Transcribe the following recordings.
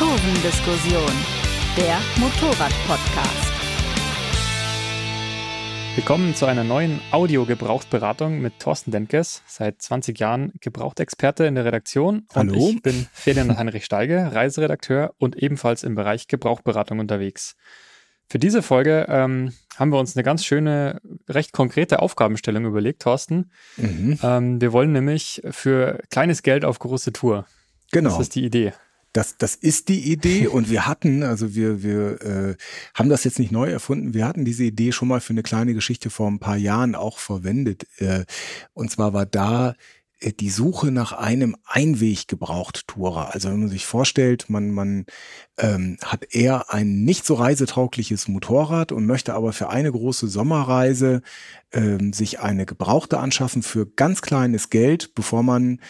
Kurvendiskussion, der Motorrad-Podcast. Willkommen zu einer neuen Audio-Gebrauchsberatung mit Thorsten Demkes, seit 20 Jahren Gebrauchtexperte in der Redaktion. Hallo. Und ich bin Ferdinand Heinrich Steige, Reiseredakteur und ebenfalls im Bereich Gebrauchberatung unterwegs. Für diese Folge ähm, haben wir uns eine ganz schöne, recht konkrete Aufgabenstellung überlegt, Thorsten. Mhm. Ähm, wir wollen nämlich für kleines Geld auf große Tour. Genau. Das ist die Idee. Das, das ist die Idee und wir hatten, also wir, wir äh, haben das jetzt nicht neu erfunden, wir hatten diese Idee schon mal für eine kleine Geschichte vor ein paar Jahren auch verwendet. Äh, und zwar war da äh, die Suche nach einem Einweggebraucht-Tourer. Also wenn man sich vorstellt, man, man ähm, hat eher ein nicht so reisetaugliches Motorrad und möchte aber für eine große Sommerreise ähm, sich eine Gebrauchte anschaffen für ganz kleines Geld, bevor man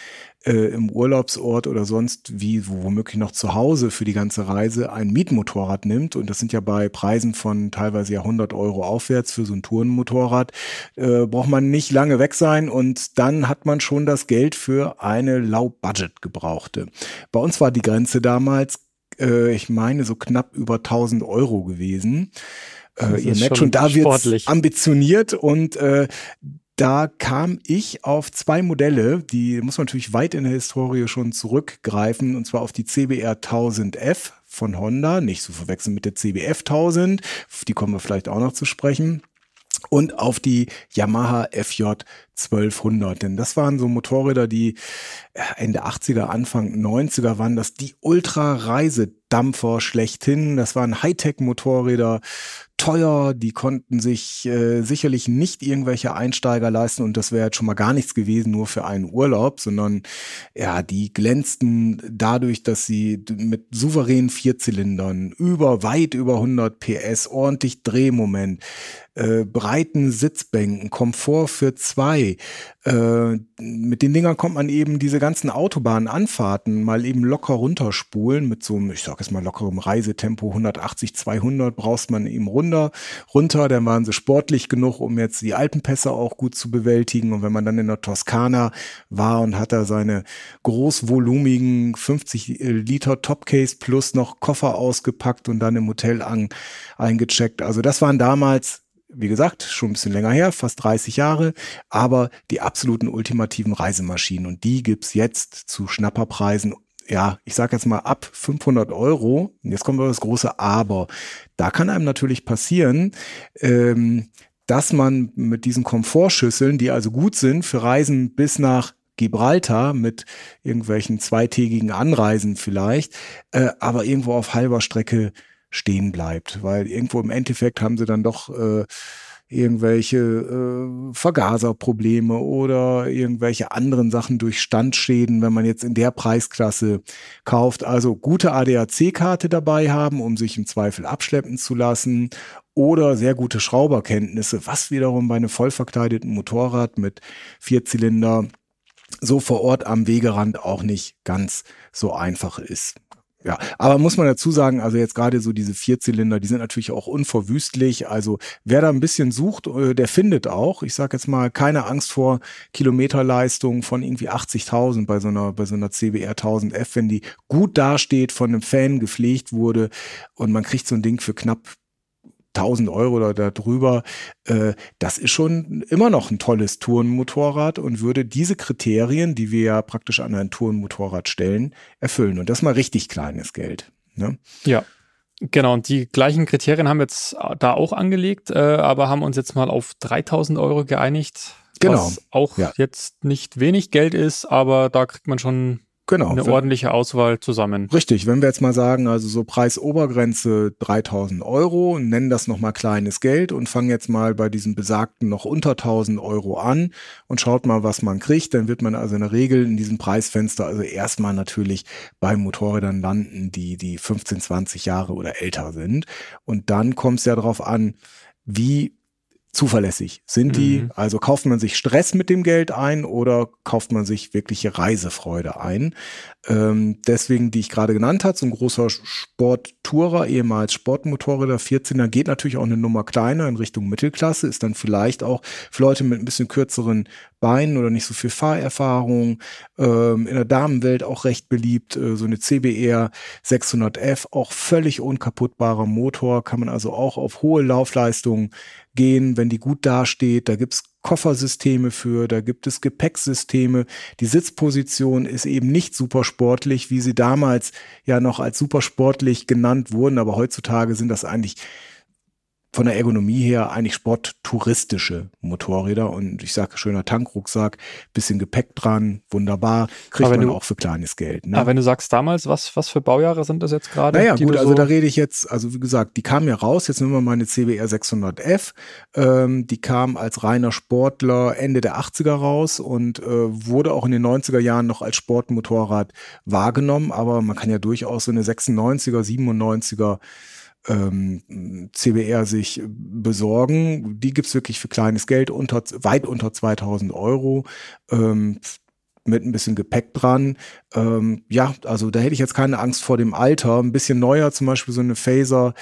äh, im Urlaubsort oder sonst wie womöglich noch zu Hause für die ganze Reise ein Mietmotorrad nimmt. Und das sind ja bei Preisen von teilweise ja 100 Euro aufwärts für so ein Tourenmotorrad, äh, braucht man nicht lange weg sein und dann hat man schon das Geld für eine Low-Budget gebrauchte. Bei uns war die Grenze damals, äh, ich meine, so knapp über 1000 Euro gewesen. Äh, ihr merkt schon, da wird ambitioniert und äh, da kam ich auf zwei Modelle, die muss man natürlich weit in der Historie schon zurückgreifen, und zwar auf die CBR 1000F von Honda, nicht zu verwechseln mit der CBF 1000, die kommen wir vielleicht auch noch zu sprechen und auf die Yamaha FJ 1200. Denn das waren so Motorräder, die äh, Ende 80er, Anfang 90er waren das die Ultra-Reisedampfer schlechthin. Das waren Hightech-Motorräder, teuer, die konnten sich äh, sicherlich nicht irgendwelche Einsteiger leisten und das wäre jetzt schon mal gar nichts gewesen, nur für einen Urlaub, sondern ja, die glänzten dadurch, dass sie mit souveränen Vierzylindern über, weit über 100 PS, ordentlich Drehmoment, äh, breiten Sitzbänken, Komfort für zwei. Äh, mit den Dingern kommt man eben diese ganzen Autobahnanfahrten mal eben locker runterspulen mit so einem, ich sag jetzt mal lockerem Reisetempo 180, 200 brauchst man eben runter, runter, dann waren sie sportlich genug, um jetzt die Alpenpässe auch gut zu bewältigen und wenn man dann in der Toskana war und hat da seine großvolumigen 50 äh, Liter Topcase plus noch Koffer ausgepackt und dann im Hotel an, eingecheckt. Also das waren damals wie gesagt, schon ein bisschen länger her, fast 30 Jahre, aber die absoluten ultimativen Reisemaschinen und die gibt's jetzt zu Schnapperpreisen. Ja, ich sage jetzt mal ab 500 Euro. Jetzt kommt aber das große Aber. Da kann einem natürlich passieren, ähm, dass man mit diesen Komfortschüsseln, die also gut sind für Reisen bis nach Gibraltar mit irgendwelchen zweitägigen Anreisen vielleicht, äh, aber irgendwo auf halber Strecke stehen bleibt, weil irgendwo im Endeffekt haben sie dann doch äh, irgendwelche äh, Vergaserprobleme oder irgendwelche anderen Sachen durch Standschäden, wenn man jetzt in der Preisklasse kauft. Also gute ADAC-Karte dabei haben, um sich im Zweifel abschleppen zu lassen oder sehr gute Schrauberkenntnisse, was wiederum bei einem vollverkleideten Motorrad mit Vierzylinder so vor Ort am Wegerand auch nicht ganz so einfach ist. Ja, aber muss man dazu sagen, also jetzt gerade so diese Vierzylinder, die sind natürlich auch unverwüstlich. Also wer da ein bisschen sucht, äh, der findet auch. Ich sage jetzt mal, keine Angst vor Kilometerleistung von irgendwie 80.000 bei so einer bei so einer CBR 1000F, wenn die gut dasteht, von einem Fan gepflegt wurde und man kriegt so ein Ding für knapp 1000 Euro oder darüber, äh, das ist schon immer noch ein tolles Tourenmotorrad und würde diese Kriterien, die wir ja praktisch an ein Tourenmotorrad stellen, erfüllen. Und das mal richtig kleines Geld. Ne? Ja, Genau, und die gleichen Kriterien haben wir jetzt da auch angelegt, äh, aber haben uns jetzt mal auf 3000 Euro geeinigt. Genau. Was auch ja. jetzt nicht wenig Geld ist, aber da kriegt man schon Genau. Eine ordentliche Auswahl zusammen. Richtig, wenn wir jetzt mal sagen, also so Preisobergrenze 3000 Euro, nennen das nochmal kleines Geld und fangen jetzt mal bei diesem besagten noch unter 1000 Euro an und schaut mal, was man kriegt, dann wird man also in der Regel in diesem Preisfenster also erstmal natürlich bei Motorrädern landen, die, die 15, 20 Jahre oder älter sind. Und dann kommt es ja darauf an, wie zuverlässig? Sind die, mhm. also kauft man sich Stress mit dem Geld ein oder kauft man sich wirkliche Reisefreude ein? Ähm, deswegen, die ich gerade genannt habe, so ein großer Sporttourer, ehemals Sportmotorräder, 14er, geht natürlich auch eine Nummer kleiner in Richtung Mittelklasse, ist dann vielleicht auch für Leute mit ein bisschen kürzeren Beinen oder nicht so viel Fahrerfahrung. Ähm, in der Damenwelt auch recht beliebt, äh, so eine CBR 600F, auch völlig unkaputtbarer Motor, kann man also auch auf hohe Laufleistungen gehen, wenn die gut dasteht. Da gibt's Koffersysteme für, da gibt es Gepäcksysteme. Die Sitzposition ist eben nicht super sportlich, wie sie damals ja noch als super sportlich genannt wurden, aber heutzutage sind das eigentlich von der Ergonomie her eigentlich sporttouristische Motorräder und ich sage schöner Tankrucksack, bisschen Gepäck dran, wunderbar, kriegt man du, auch für kleines Geld. Ne? Aber wenn du sagst damals, was, was für Baujahre sind das jetzt gerade? Naja gut, also so da rede ich jetzt, also wie gesagt, die kam ja raus, jetzt nehmen wir mal eine CBR 600F, ähm, die kam als reiner Sportler Ende der 80er raus und äh, wurde auch in den 90er Jahren noch als Sportmotorrad wahrgenommen, aber man kann ja durchaus so eine 96er, 97er ähm, CBR sich besorgen. Die gibt's wirklich für kleines Geld, unter, weit unter 2000 Euro. Ähm, mit ein bisschen Gepäck dran. Ähm, ja, also da hätte ich jetzt keine Angst vor dem Alter. Ein bisschen neuer, zum Beispiel so eine Phaser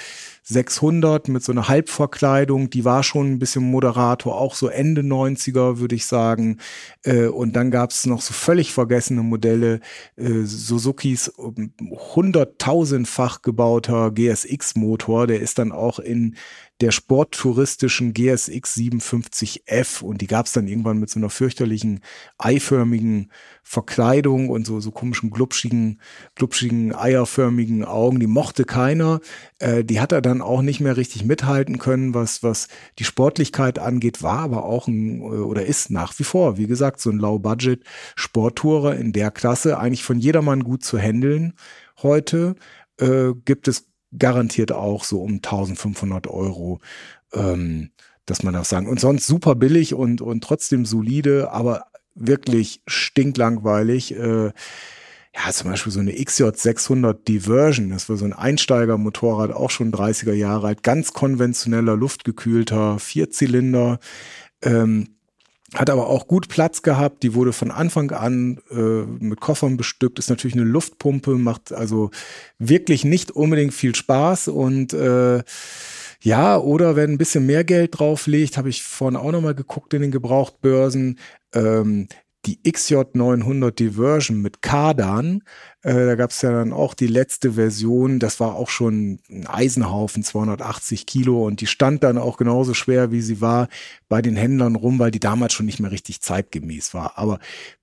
600 mit so einer Halbverkleidung, die war schon ein bisschen Moderator, auch so Ende 90er, würde ich sagen. Äh, und dann gab es noch so völlig vergessene Modelle, äh, Suzukis hunderttausendfach gebauter GSX-Motor, der ist dann auch in der sporttouristischen GSX 57F und die gab es dann irgendwann mit so einer fürchterlichen eiförmigen Verkleidung und so, so komischen glubschigen, glubschigen, eierförmigen Augen. Die mochte keiner. Äh, die hat er dann auch nicht mehr richtig mithalten können, was, was die Sportlichkeit angeht, war aber auch ein, oder ist nach wie vor, wie gesagt, so ein Low-Budget-Sporttourer in der Klasse, eigentlich von jedermann gut zu handeln. Heute äh, gibt es garantiert auch so um 1500 Euro. Ähm, dass man das sagen. Und sonst super billig und, und trotzdem solide, aber wirklich stinklangweilig. Äh, ja, zum Beispiel so eine XJ600 Diversion, das war so ein Einsteigermotorrad, auch schon 30er Jahre alt, ganz konventioneller, luftgekühlter Vierzylinder. Ähm, hat aber auch gut Platz gehabt. Die wurde von Anfang an äh, mit Koffern bestückt. Ist natürlich eine Luftpumpe, macht also wirklich nicht unbedingt viel Spaß und äh, ja, oder wenn ein bisschen mehr Geld drauf liegt, habe ich vorhin auch nochmal geguckt in den Gebrauchtbörsen, ähm, die XJ900 Diversion mit Kardan. Äh, da gab es ja dann auch die letzte Version, das war auch schon ein Eisenhaufen, 280 Kilo und die stand dann auch genauso schwer, wie sie war bei den Händlern rum, weil die damals schon nicht mehr richtig zeitgemäß war. Aber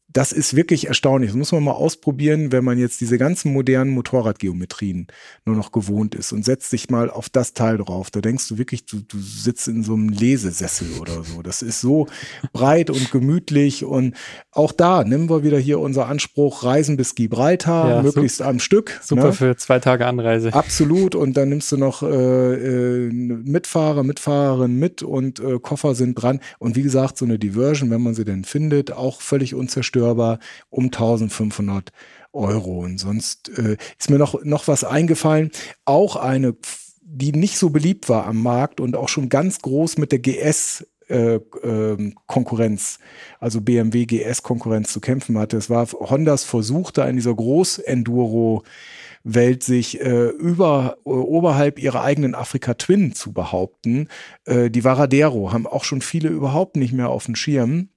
das ist wirklich erstaunlich. Das muss man mal ausprobieren, wenn man jetzt diese ganzen modernen Motorradgeometrien nur noch gewohnt ist und setzt sich mal auf das Teil drauf. Da denkst du wirklich, du, du sitzt in so einem Lesesessel oder so. Das ist so breit und gemütlich und auch da nehmen wir wieder hier unser Anspruch Reisen bis Gibraltar, ja, möglichst am Stück. Super ne? für zwei Tage Anreise. Absolut und dann nimmst du noch äh, äh, Mitfahrer, Mitfahrerin mit und äh, Koffer sind dran und wie gesagt, so eine Diversion, wenn man sie denn findet, auch völlig unzerstört unzerstörbar um 1500 Euro. Und sonst äh, ist mir noch, noch was eingefallen. Auch eine, die nicht so beliebt war am Markt und auch schon ganz groß mit der GS äh, äh, Konkurrenz, also BMW GS Konkurrenz zu kämpfen hatte. Es war Hondas Versuch, da in dieser Groß-Enduro Welt sich äh, über äh, oberhalb ihrer eigenen Afrika Twin zu behaupten. Äh, die Varadero haben auch schon viele überhaupt nicht mehr auf dem Schirm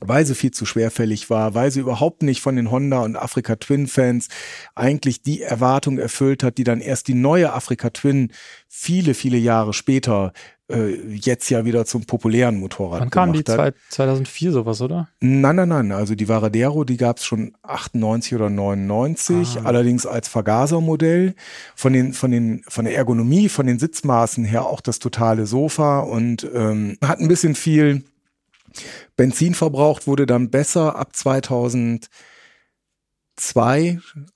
weil sie viel zu schwerfällig war, weil sie überhaupt nicht von den Honda und Afrika Twin Fans eigentlich die Erwartung erfüllt hat, die dann erst die neue Afrika Twin viele, viele Jahre später äh, jetzt ja wieder zum populären Motorrad Wann kam die? Hat. 2004 sowas, oder? Nein, nein, nein. Also die Varadero, die gab es schon 98 oder 99, ah. allerdings als Vergasermodell. Von den, von den, von der Ergonomie, von den Sitzmaßen her auch das totale Sofa und ähm, hat ein bisschen viel Benzin verbraucht wurde dann besser ab 2002.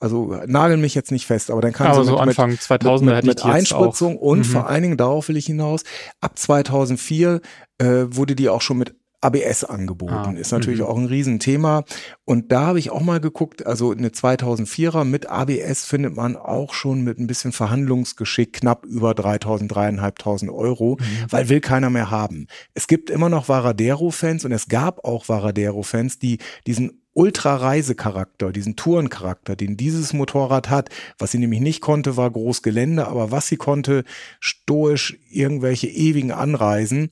Also nageln mich jetzt nicht fest, aber dann kam also so, mit, Anfang 2000 mit, mit, mit Einspritzung und mhm. vor allen Dingen darauf will ich hinaus. Ab 2004 äh, wurde die auch schon mit ABS angeboten. Ah, ist natürlich -hmm. auch ein Riesenthema. Und da habe ich auch mal geguckt, also eine 2004er mit ABS findet man auch schon mit ein bisschen Verhandlungsgeschick knapp über 3000, 3500 Euro, mhm. weil will keiner mehr haben. Es gibt immer noch Varadero-Fans und es gab auch Varadero-Fans, die diesen Ultra-Reisecharakter, diesen Tourencharakter, den dieses Motorrad hat. Was sie nämlich nicht konnte, war Großgelände, aber was sie konnte, stoisch irgendwelche ewigen Anreisen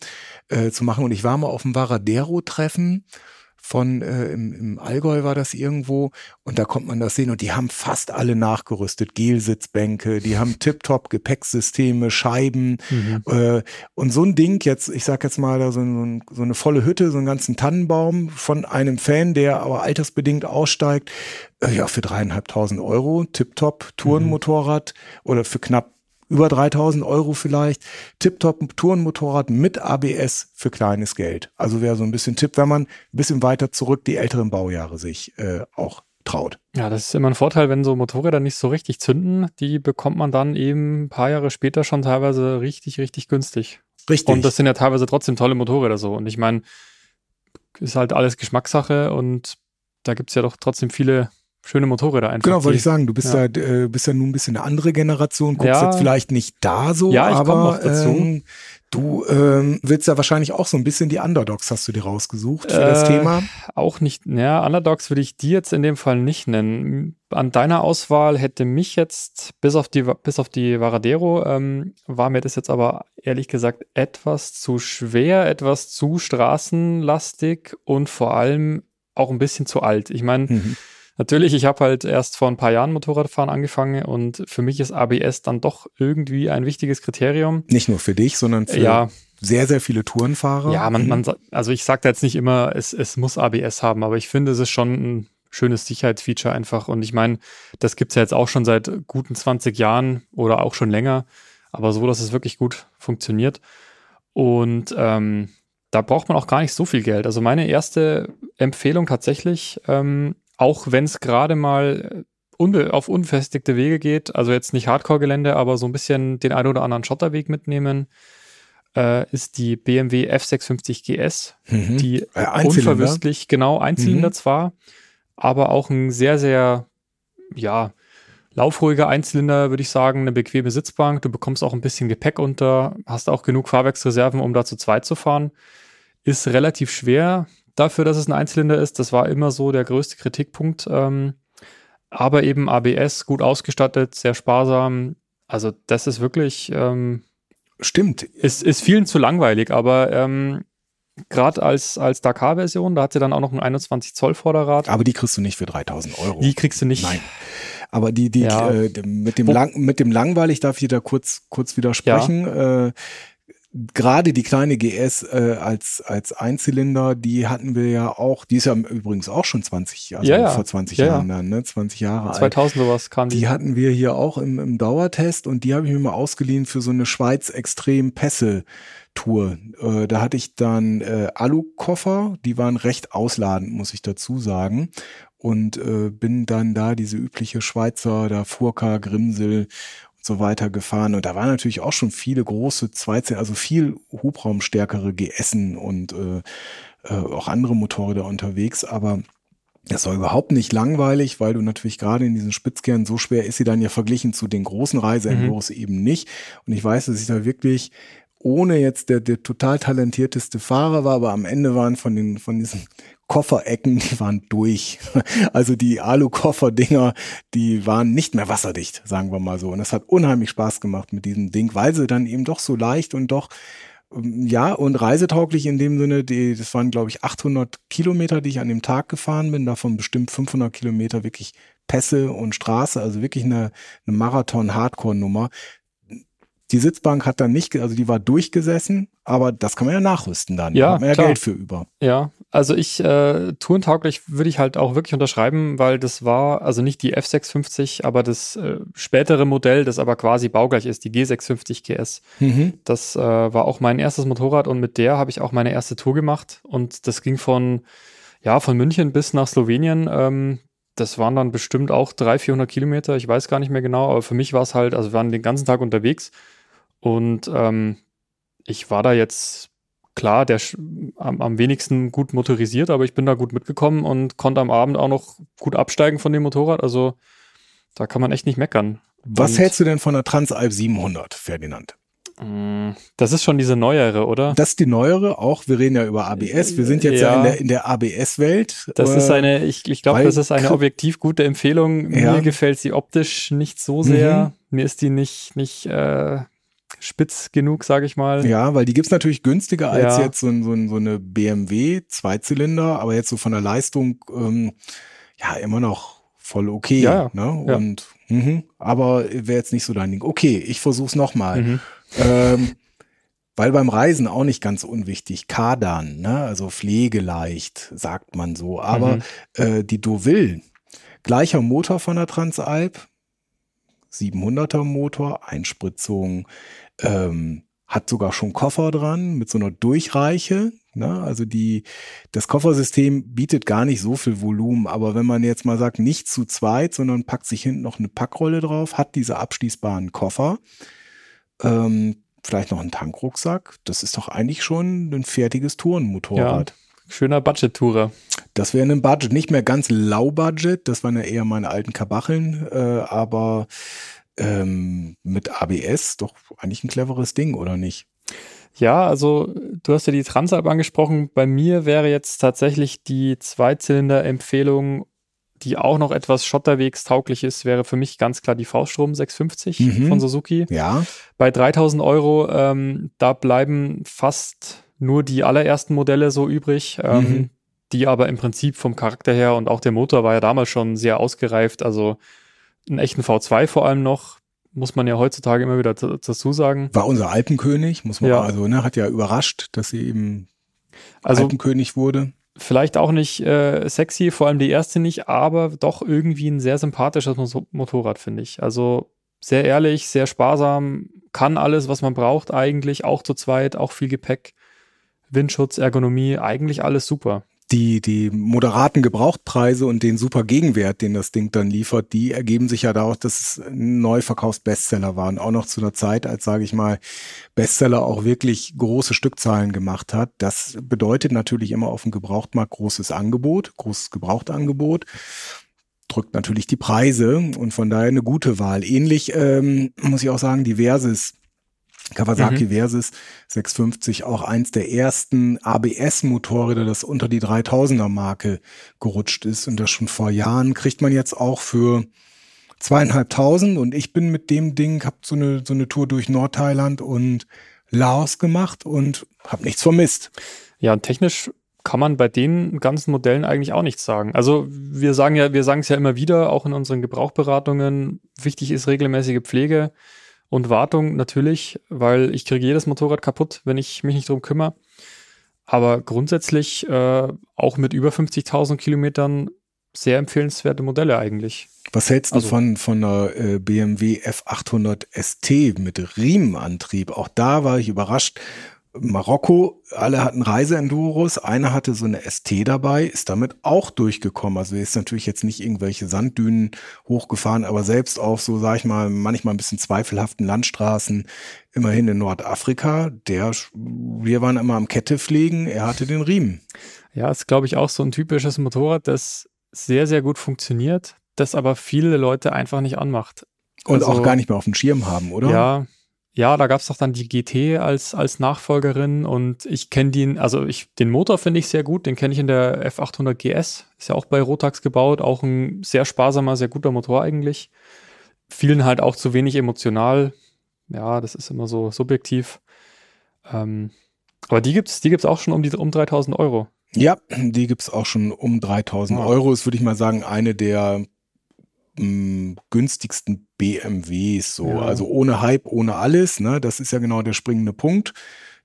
äh, zu machen. Und ich war mal auf dem Varadero-Treffen von äh, im, im Allgäu war das irgendwo und da kommt man das sehen und die haben fast alle nachgerüstet, Gelsitzbänke, die haben Tip-Top Gepäcksysteme, Scheiben mhm. äh, und so ein Ding jetzt, ich sag jetzt mal da so, so, so eine volle Hütte, so einen ganzen Tannenbaum von einem Fan, der aber altersbedingt aussteigt, äh, ja für dreieinhalbtausend Euro, Tip-Top Tourenmotorrad mhm. oder für knapp über 3000 Euro vielleicht. Tip-Top Tourenmotorrad mit ABS für kleines Geld. Also wäre so ein bisschen Tipp, wenn man ein bisschen weiter zurück die älteren Baujahre sich äh, auch traut. Ja, das ist immer ein Vorteil, wenn so Motorräder nicht so richtig zünden. Die bekommt man dann eben ein paar Jahre später schon teilweise richtig, richtig günstig. Richtig. Und das sind ja teilweise trotzdem tolle Motorräder so. Und ich meine, ist halt alles Geschmackssache und da gibt es ja doch trotzdem viele schöne Motorräder einfach. Genau, wollte ich sagen, du bist ja, da, äh, bist ja nun ein bisschen eine andere Generation, guckst ja. jetzt vielleicht nicht da so, ja, ich aber ähm, du ähm, willst ja wahrscheinlich auch so ein bisschen die Underdogs hast du dir rausgesucht für äh, das Thema. Auch nicht, ja, Underdogs würde ich die jetzt in dem Fall nicht nennen. An deiner Auswahl hätte mich jetzt, bis auf die, bis auf die Varadero, ähm, war mir das jetzt aber ehrlich gesagt etwas zu schwer, etwas zu straßenlastig und vor allem auch ein bisschen zu alt. Ich meine, mhm Natürlich, ich habe halt erst vor ein paar Jahren Motorradfahren angefangen und für mich ist ABS dann doch irgendwie ein wichtiges Kriterium. Nicht nur für dich, sondern für ja. sehr, sehr viele Tourenfahrer. Ja, man, man, also ich sage da jetzt nicht immer, es, es muss ABS haben, aber ich finde, es ist schon ein schönes Sicherheitsfeature einfach. Und ich meine, das gibt es ja jetzt auch schon seit guten 20 Jahren oder auch schon länger, aber so, dass es wirklich gut funktioniert. Und ähm, da braucht man auch gar nicht so viel Geld. Also meine erste Empfehlung tatsächlich ähm, auch wenn es gerade mal unbe auf unbefestigte Wege geht, also jetzt nicht Hardcore-Gelände, aber so ein bisschen den ein oder anderen Schotterweg mitnehmen, äh, ist die BMW F650 GS, mhm. die äh, unverwüstlich, genau, Einzylinder mhm. zwar, aber auch ein sehr, sehr, ja, laufruhiger Einzylinder, würde ich sagen, eine bequeme Sitzbank. Du bekommst auch ein bisschen Gepäck unter, hast auch genug Fahrwerksreserven, um da zu zweit zu fahren. Ist relativ schwer, dafür, dass es ein Einzylinder ist. Das war immer so der größte Kritikpunkt. Ähm, aber eben ABS, gut ausgestattet, sehr sparsam. Also das ist wirklich... Ähm, Stimmt. Ist, ist vielen zu langweilig, aber ähm, gerade als, als Dakar-Version, da hat sie dann auch noch ein 21 Zoll Vorderrad. Aber die kriegst du nicht für 3000 Euro. Die kriegst du nicht. Nein. Aber die, die, ja. äh, mit dem lang, mit dem langweilig darf ich da kurz, kurz widersprechen. Ja. Äh, gerade die kleine GS äh, als, als Einzylinder, die hatten wir ja auch, die ist ja übrigens auch schon 20, also ja, ja. vor 20 ja, Jahren dann, ne? 20 Jahre 2000 alt. 2000 sowas kam die. Die hatten wir hier auch im, im Dauertest und die habe ich mir mal ausgeliehen für so eine Schweiz Extrem Pässe Tour. Äh, da hatte ich dann äh, Alukoffer, die waren recht ausladend, muss ich dazu sagen. Und äh, bin dann da diese übliche Schweizer, da Furka, Grimsel so weiter gefahren. Und da waren natürlich auch schon viele große Zweizehn, also viel hubraumstärkere GSen und äh, äh, auch andere Motorräder unterwegs, aber das war überhaupt nicht langweilig, weil du natürlich gerade in diesen Spitzkernen so schwer ist sie dann ja verglichen zu den großen Reiseenduros mhm. eben nicht. Und ich weiß, dass ich da wirklich ohne jetzt der, der total talentierteste Fahrer war, aber am Ende waren von den, von diesen Kofferecken, die waren durch. Also die Alu-Koffer-Dinger, die waren nicht mehr wasserdicht, sagen wir mal so. Und das hat unheimlich Spaß gemacht mit diesem Ding, weil sie dann eben doch so leicht und doch ähm, ja, und reisetauglich in dem Sinne, die, das waren, glaube ich, 800 Kilometer, die ich an dem Tag gefahren bin, davon bestimmt 500 Kilometer wirklich Pässe und Straße, also wirklich eine, eine Marathon-Hardcore-Nummer die Sitzbank hat dann nicht, also die war durchgesessen, aber das kann man ja nachrüsten dann. Ja, da hat man ja klar. Geld für über. Ja, also ich, äh, tourentauglich würde ich halt auch wirklich unterschreiben, weil das war, also nicht die F650, aber das äh, spätere Modell, das aber quasi baugleich ist, die G650 GS. Mhm. Das äh, war auch mein erstes Motorrad und mit der habe ich auch meine erste Tour gemacht und das ging von, ja, von München bis nach Slowenien. Ähm, das waren dann bestimmt auch 300, 400 Kilometer, ich weiß gar nicht mehr genau, aber für mich war es halt, also wir waren den ganzen Tag unterwegs und ähm, ich war da jetzt klar, der am, am wenigsten gut motorisiert, aber ich bin da gut mitgekommen und konnte am Abend auch noch gut absteigen von dem Motorrad. Also da kann man echt nicht meckern. Was und, hältst du denn von der Transalp 700, Ferdinand? Mm, das ist schon diese neuere, oder? Das ist die neuere, auch wir reden ja über ABS. Wir sind jetzt ja, ja in der, in der ABS-Welt. Das äh, ist eine, ich, ich glaube, das ist eine objektiv gute Empfehlung. Ja. Mir gefällt sie optisch nicht so sehr. Mhm. Mir ist die nicht, nicht äh, spitz genug, sage ich mal. Ja, weil die gibt's natürlich günstiger als Ja. jetzt so, so, so eine BMW Zweizylinder, aber jetzt so von der Leistung ähm, ja immer noch voll okay. Ja, ne? ja. Und mhm, aber wäre jetzt nicht so dein Ding. Okay, ich versuch's nochmal. Mhm. Ähm, weil beim Reisen auch nicht ganz unwichtig, Kardan, ne? also pflegeleicht, sagt man so. Aber Mhm. äh, die Deauville, gleicher Motor von der Transalp, 700er Motor, Einspritzung, ähm, hat sogar schon Koffer dran mit so einer Durchreiche. Ne? Also die, das Koffersystem bietet gar nicht so viel Volumen, aber wenn man jetzt mal sagt, nicht zu zweit, sondern packt sich hinten noch eine Packrolle drauf, hat diese abschließbaren Koffer, ähm, vielleicht noch einen Tankrucksack, das ist doch eigentlich schon ein fertiges Tourenmotorrad. Schöner Budget-Tourer. Das wäre ein Budget, nicht mehr ganz low Budget, das waren ja eher meine alten Kabacheln, äh, aber ähm, mit ABS doch eigentlich ein cleveres Ding, oder nicht? Ja, also du hast ja die Transalp angesprochen. Bei mir wäre jetzt tatsächlich die Zweizylinder-Empfehlung, die auch noch etwas schotterwegs tauglich ist, wäre für mich ganz klar die Fauststrom 650 Mhm. von Suzuki. Ja, Bei 3000 Euro, ähm, da bleiben fast nur die allerersten Modelle so übrig, ähm, Mhm. die aber im Prinzip vom Charakter her und auch der Motor war ja damals schon sehr ausgereift. Also einen echten V2 vor allem noch, muss man ja heutzutage immer wieder dazu sagen. war unser Alpenkönig, muss man Ja. also, ne, hat ja überrascht, dass sie eben Also Alpenkönig wurde. vielleicht auch nicht äh, sexy, vor allem die erste nicht, aber doch irgendwie ein sehr sympathisches Mo- Motorrad, finde ich. Also sehr ehrlich, sehr sparsam, kann alles, was man braucht eigentlich, auch zu zweit, auch viel Gepäck, Windschutz, Ergonomie, eigentlich alles super. Die, die moderaten Gebrauchtpreise und den super Gegenwert, den das Ding dann liefert, die ergeben sich ja daraus, dass es Neuverkaufsbestseller waren. Auch noch zu einer Zeit, als, sage ich mal, Bestseller auch wirklich große Stückzahlen gemacht hat. Das bedeutet natürlich immer auf dem Gebrauchtmarkt großes Angebot, großes Gebrauchtangebot. Drückt natürlich die Preise und von daher eine gute Wahl. Ähnlich ähm, muss ich auch sagen, die Kawasaki Versys 650 auch eins der ersten ABS-Motorräder, das unter die 3000er Marke gerutscht ist und das schon vor Jahren kriegt man jetzt auch für zweieinhalbtausend und ich bin mit dem Ding, hab so eine, so eine Tour durch Nordthailand und Laos gemacht und hab nichts vermisst. Ja, und technisch kann man bei den ganzen Modellen eigentlich auch nichts sagen. Also wir sagen ja, wir sagen es ja immer wieder, auch in unseren Gebrauchberatungen, wichtig ist regelmäßige Pflege und Wartung natürlich, weil ich kriege jedes Motorrad kaputt, wenn ich mich nicht drum kümmere. Aber grundsätzlich äh, auch mit über 50.000 Kilometern sehr empfehlenswerte Modelle eigentlich. Was hältst du Also- von, von einer äh, BMW F800 ST mit Riemenantrieb? Auch da war ich überrascht. Marokko, alle hatten Reiseenduros, einer hatte so eine ST dabei, ist damit auch durchgekommen. Also ist natürlich jetzt nicht irgendwelche Sanddünen hochgefahren, aber selbst auf so, sag ich mal, manchmal ein bisschen zweifelhaften Landstraßen, immerhin in Nordafrika, der, wir waren immer am Kette pflegen, er hatte den Riemen. Ja, ist glaube ich auch so ein typisches Motorrad, das sehr, sehr gut funktioniert, das aber viele Leute einfach nicht anmacht. Und Also- auch gar nicht mehr auf dem Schirm haben, oder? Ja, ja, da gab es doch dann die GT als, als Nachfolgerin und ich kenne den, also ich, den Motor finde ich sehr gut, den kenne ich in der F800 GS, ist ja auch bei Rotax gebaut, auch ein sehr sparsamer, sehr guter Motor eigentlich. Vielen halt auch zu wenig emotional. Ja, das ist immer so subjektiv. Ähm, aber die gibt's, die gibt's auch schon um die um 3000 Euro. Ja, die gibt's auch schon um 3000 Ja. Euro. Ist, würde ich mal sagen, eine der mh, günstigsten BMWs. So. Ja. Also ohne Hype, ohne alles. Ne? Das ist ja genau der springende Punkt.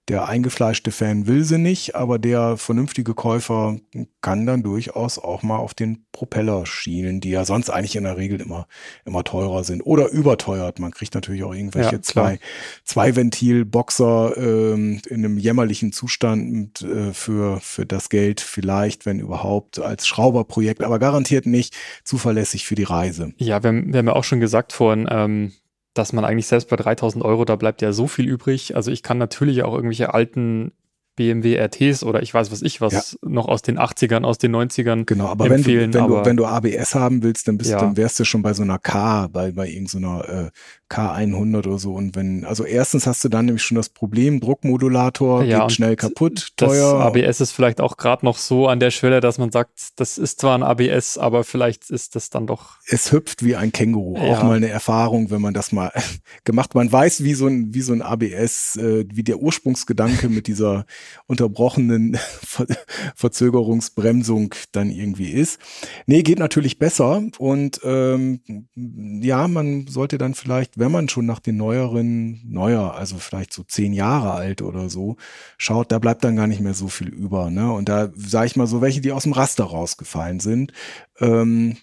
Der eingefleischte Fan will sie nicht, aber der vernünftige Käufer kann dann durchaus auch mal auf den Propeller schielen, die ja sonst eigentlich in der Regel immer, immer teurer sind oder überteuert. Man kriegt natürlich auch irgendwelche Ja, zwei, zwei Ventil-Boxer ähm, in einem jämmerlichen Zustand äh, für, für das Geld vielleicht, wenn überhaupt, als Schrauberprojekt, aber garantiert nicht zuverlässig für die Reise. Ja, wir, haben- wir haben ja auch schon gesagt vorhin, ähm, dass man eigentlich selbst bei 3000 Euro, da bleibt ja so viel übrig. Also ich kann natürlich auch irgendwelche alten BMW RTs oder ich weiß was ich was ja. noch aus den 80ern, aus den 90ern. Genau, aber empfehlen, wenn, du, wenn, aber, du, wenn du ABS haben willst, dann bist ja. dann wärst du schon bei so einer K, bei, bei irgendeiner äh, K100 oder so. Und wenn, also erstens hast du dann nämlich schon das Problem, Druckmodulator ja, geht schnell kaputt, teuer. ABS ist vielleicht auch gerade noch so an der Schwelle, dass man sagt, das ist zwar ein ABS, aber vielleicht ist das dann doch. Es hüpft wie ein Känguru. Ja. Auch mal eine Erfahrung, wenn man das mal gemacht. Man weiß, wie so ein, wie so ein ABS, äh, wie der Ursprungsgedanke mit dieser unterbrochenen Ver Verzögerungsbremsung dann irgendwie ist. Nee, geht natürlich besser. Und ähm, ja, man sollte dann vielleicht wenn man schon nach den neueren, neuer, also vielleicht so zehn Jahre alt oder so, schaut, da bleibt dann gar nicht mehr so viel über. Ne? Und da sage ich mal so welche, die aus dem Raster rausgefallen sind. Ähm,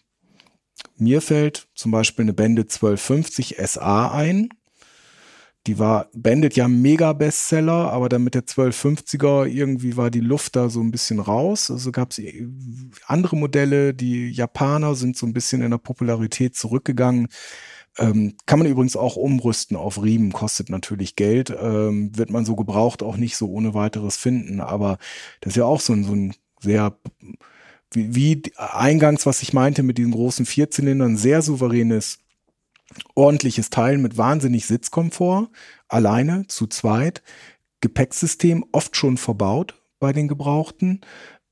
mir fällt zum Beispiel eine Bände 1250 SA ein. Die war Bandit ja mega Bestseller, aber dann mit der 1250er irgendwie war die Luft da so ein bisschen raus. Also gab es andere Modelle, die Japaner sind so ein bisschen in der Popularität zurückgegangen. Ähm, kann man übrigens auch umrüsten auf Riemen, kostet natürlich Geld, ähm, wird man so gebraucht auch nicht so ohne weiteres finden, aber das ist ja auch so ein, so ein sehr, wie, wie eingangs, was ich meinte mit diesen großen Vierzylindern, sehr souveränes, ordentliches Teil mit wahnsinnig Sitzkomfort, alleine, zu zweit, Gepäcksystem oft schon verbaut bei den Gebrauchten.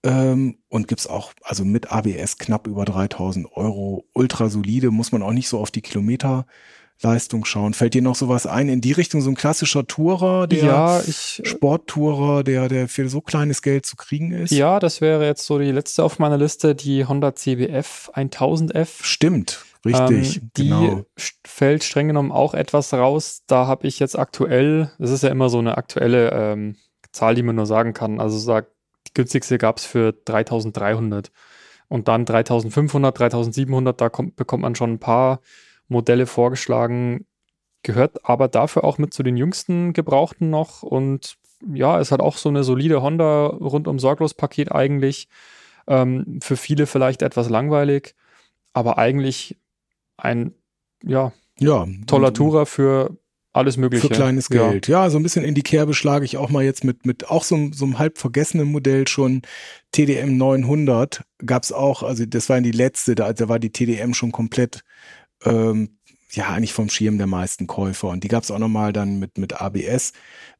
Ähm, und gibt's auch, also mit ABS knapp über 3000 Euro, ultra solide, muss man auch nicht so auf die Kilometerleistung schauen. Fällt dir noch sowas ein in die Richtung, so ein klassischer Tourer, der ja, ich, Sporttourer, der, der für so kleines Geld zu kriegen ist? Ja, das wäre jetzt so die letzte auf meiner Liste, die Honda CBF 1000F. Stimmt. Richtig, ähm, die genau. fällt streng genommen auch etwas raus. Da habe ich jetzt aktuell, das ist ja immer so eine aktuelle ähm, Zahl, die man nur sagen kann. Also sagt die günstigste gab es für 3300. Und dann 3500, 3700, da kommt, bekommt man schon ein paar Modelle vorgeschlagen. Gehört aber dafür auch mit zu den jüngsten Gebrauchten noch. Und ja, es hat auch so eine solide Honda rundum sorglos Paket eigentlich. Ähm, für viele vielleicht etwas langweilig, aber eigentlich ein ja, ja toller Tourer für alles Mögliche. Für kleines Geld. Ja. ja, so ein bisschen in die Kerbe schlage ich auch mal jetzt mit, mit auch so, so einem halb vergessenen Modell schon. TDM 900 gab's auch, also das war die letzte, da, da war die TDM schon komplett, ähm, ja, eigentlich vom Schirm der meisten Käufer. Und die gab's auch nochmal dann mit, mit ABS.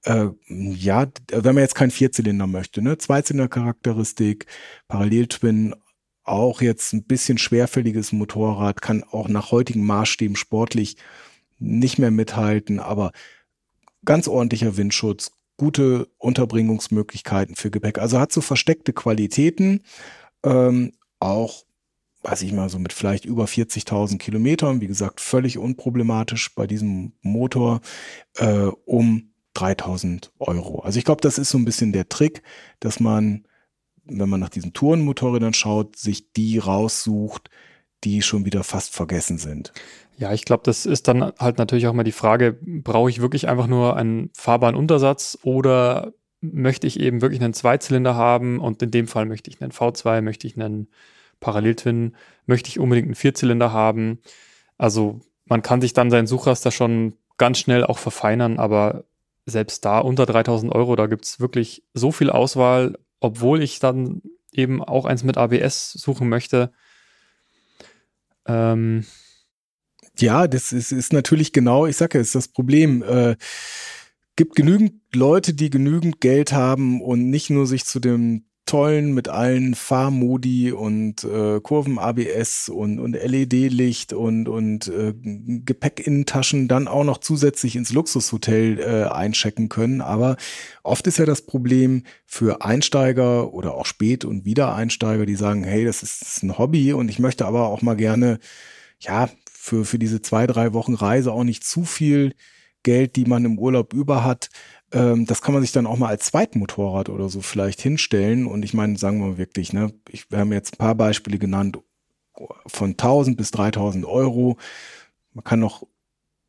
Äh, ja, wenn man jetzt keinen Vierzylinder möchte, ne? Zweizylinder-Charakteristik, Paralleltwin, auch jetzt ein bisschen schwerfälliges Motorrad, kann auch nach heutigen Maßstäben sportlich nicht mehr mithalten, aber ganz ordentlicher Windschutz, gute Unterbringungsmöglichkeiten für Gepäck. Also hat so versteckte Qualitäten, ähm, auch, weiß ich mal, so mit vielleicht über 40.000 Kilometern, wie gesagt, völlig unproblematisch bei diesem Motor, äh, um 3000 Euro. Also ich glaube, das ist so ein bisschen der Trick, dass man, wenn man nach diesen Tourenmotorrädern schaut, sich die raussucht, die schon wieder fast vergessen sind. Ja, ich glaube, das ist dann halt natürlich auch mal die Frage, brauche ich wirklich einfach nur einen fahrbaren Untersatz oder möchte ich eben wirklich einen Zweizylinder haben und in dem Fall möchte ich einen V2, möchte ich einen Paralleltwin, möchte ich unbedingt einen Vierzylinder haben. Also man kann sich dann sein Suchraster schon ganz schnell auch verfeinern, aber selbst da unter 3000 Euro, da gibt's wirklich so viel Auswahl, obwohl ich dann eben auch eins mit ABS suchen möchte. Ähm, ja, das ist, ist natürlich genau, ich sage ja, ist das Problem. Äh, gibt genügend Leute, die genügend Geld haben und nicht nur sich zu dem tollen mit allen Fahrmodi und äh, Kurven-ABS und, und LED-Licht und, und äh, Gepäckinnentaschen dann auch noch zusätzlich ins Luxushotel äh, einchecken können. Aber oft ist ja das Problem für Einsteiger oder auch Spät- und Wiedereinsteiger, die sagen, hey, das ist, das ist ein Hobby und ich möchte aber auch mal gerne ja, für, für diese zwei, drei Wochen Reise auch nicht zu viel Geld, die man im Urlaub über hat. Ähm, das kann man sich dann auch mal als Zweitmotorrad oder so vielleicht hinstellen. Und ich meine, sagen wir wirklich, ne, ich, wir haben jetzt ein paar Beispiele genannt von 1000 bis 3000 Euro. Man kann noch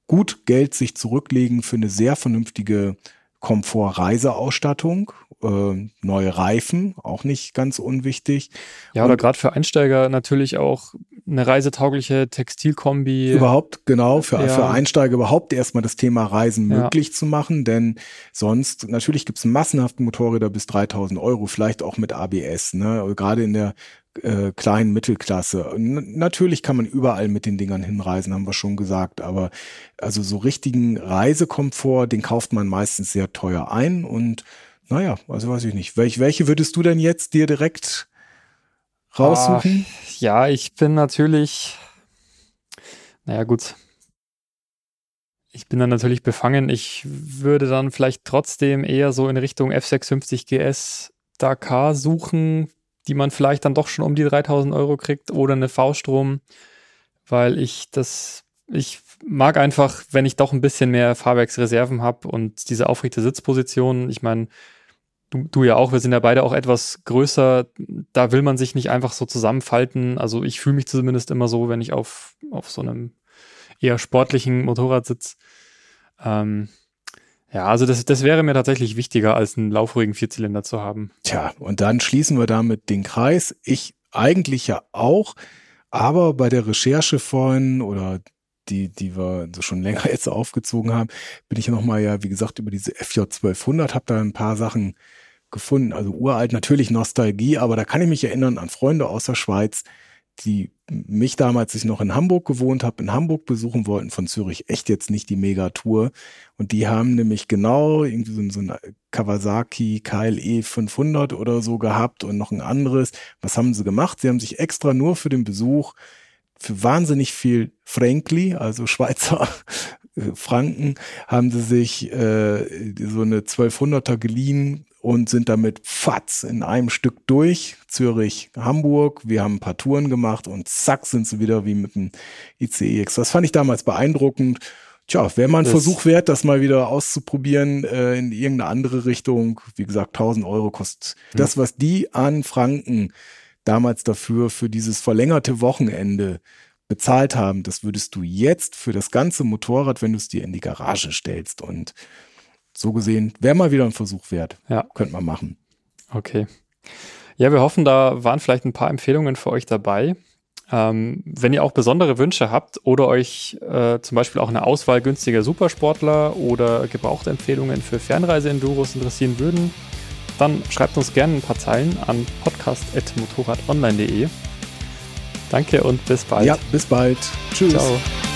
gut Geld sich zurücklegen für eine sehr vernünftige Komfort-Reiseausstattung. Äh, neue Reifen, auch nicht ganz unwichtig. Ja, oder gerade für Einsteiger natürlich auch eine reisetaugliche Textilkombi. Überhaupt, genau, für, ja. für Einsteiger überhaupt erstmal das Thema Reisen ja. möglich zu machen, denn sonst, natürlich gibt es massenhafte Motorräder bis 3000 Euro, vielleicht auch mit ABS, ne? gerade in der äh, kleinen Mittelklasse. N natürlich kann man überall mit den Dingern hinreisen, haben wir schon gesagt, aber also so richtigen Reisekomfort, den kauft man meistens sehr teuer ein und naja, also weiß ich nicht. Welch, welche würdest du denn jetzt dir direkt raussuchen? Ach, ja, ich bin natürlich, naja gut, ich bin dann natürlich befangen. Ich würde dann vielleicht trotzdem eher so in Richtung F650 GS Dakar suchen, die man vielleicht dann doch schon um die 3000 Euro kriegt oder eine V-Strom, weil ich das, ich mag einfach, wenn ich doch ein bisschen mehr Fahrwerksreserven habe und diese aufrechte Sitzposition. Ich meine, du, du ja auch, wir sind ja beide auch etwas größer. Da will man sich nicht einfach so zusammenfalten. Also ich fühle mich zumindest immer so, wenn ich auf, auf so einem eher sportlichen Motorrad sitze. Ähm, ja, also das, das wäre mir tatsächlich wichtiger, als einen laufruhigen Vierzylinder zu haben. Tja, und dann schließen wir damit den Kreis. Ich eigentlich ja auch, aber bei der Recherche vorhin oder die, die wir so schon länger jetzt aufgezogen haben, bin ich nochmal ja, wie gesagt, über diese FJ 1200, habe da ein paar Sachen gefunden. Also uralt, natürlich Nostalgie, aber da kann ich mich erinnern an Freunde aus der Schweiz, die mich damals, als ich noch in Hamburg gewohnt habe, in Hamburg besuchen wollten, von Zürich echt jetzt nicht die Megatour. Und die haben nämlich genau irgendwie so, so ein Kawasaki KLE 500 oder so gehabt und noch ein anderes. Was haben sie gemacht? Sie haben sich extra nur für den Besuch für wahnsinnig viel Frankly, also Schweizer Franken, haben sie sich äh, so eine 1200er geliehen und sind damit fatz in einem Stück durch. Zürich, Hamburg. Wir haben ein paar Touren gemacht und zack sind sie wieder wie mit dem ICEX. Das fand ich damals beeindruckend. Tja, wäre mal ein das Versuch wert, das mal wieder auszuprobieren äh, in irgendeine andere Richtung. Wie gesagt, 1000 Euro kostet mhm. das, was die an Franken damals dafür, für dieses verlängerte Wochenende bezahlt haben. Das würdest du jetzt für das ganze Motorrad, wenn du es dir in die Garage stellst. Und so gesehen, wäre mal wieder ein Versuch wert. Ja. Könnte man machen. Okay. Ja, wir hoffen, da waren vielleicht ein paar Empfehlungen für euch dabei. Ähm, wenn ihr auch besondere Wünsche habt oder euch äh, zum Beispiel auch eine Auswahl günstiger Supersportler oder Gebrauchtempfehlungen für Fernreise-Enduros interessieren würden, dann schreibt uns gerne ein paar Zeilen an podcast.motorradonline.de. Danke und bis bald. Ja, bis bald. Tschüss. Ciao.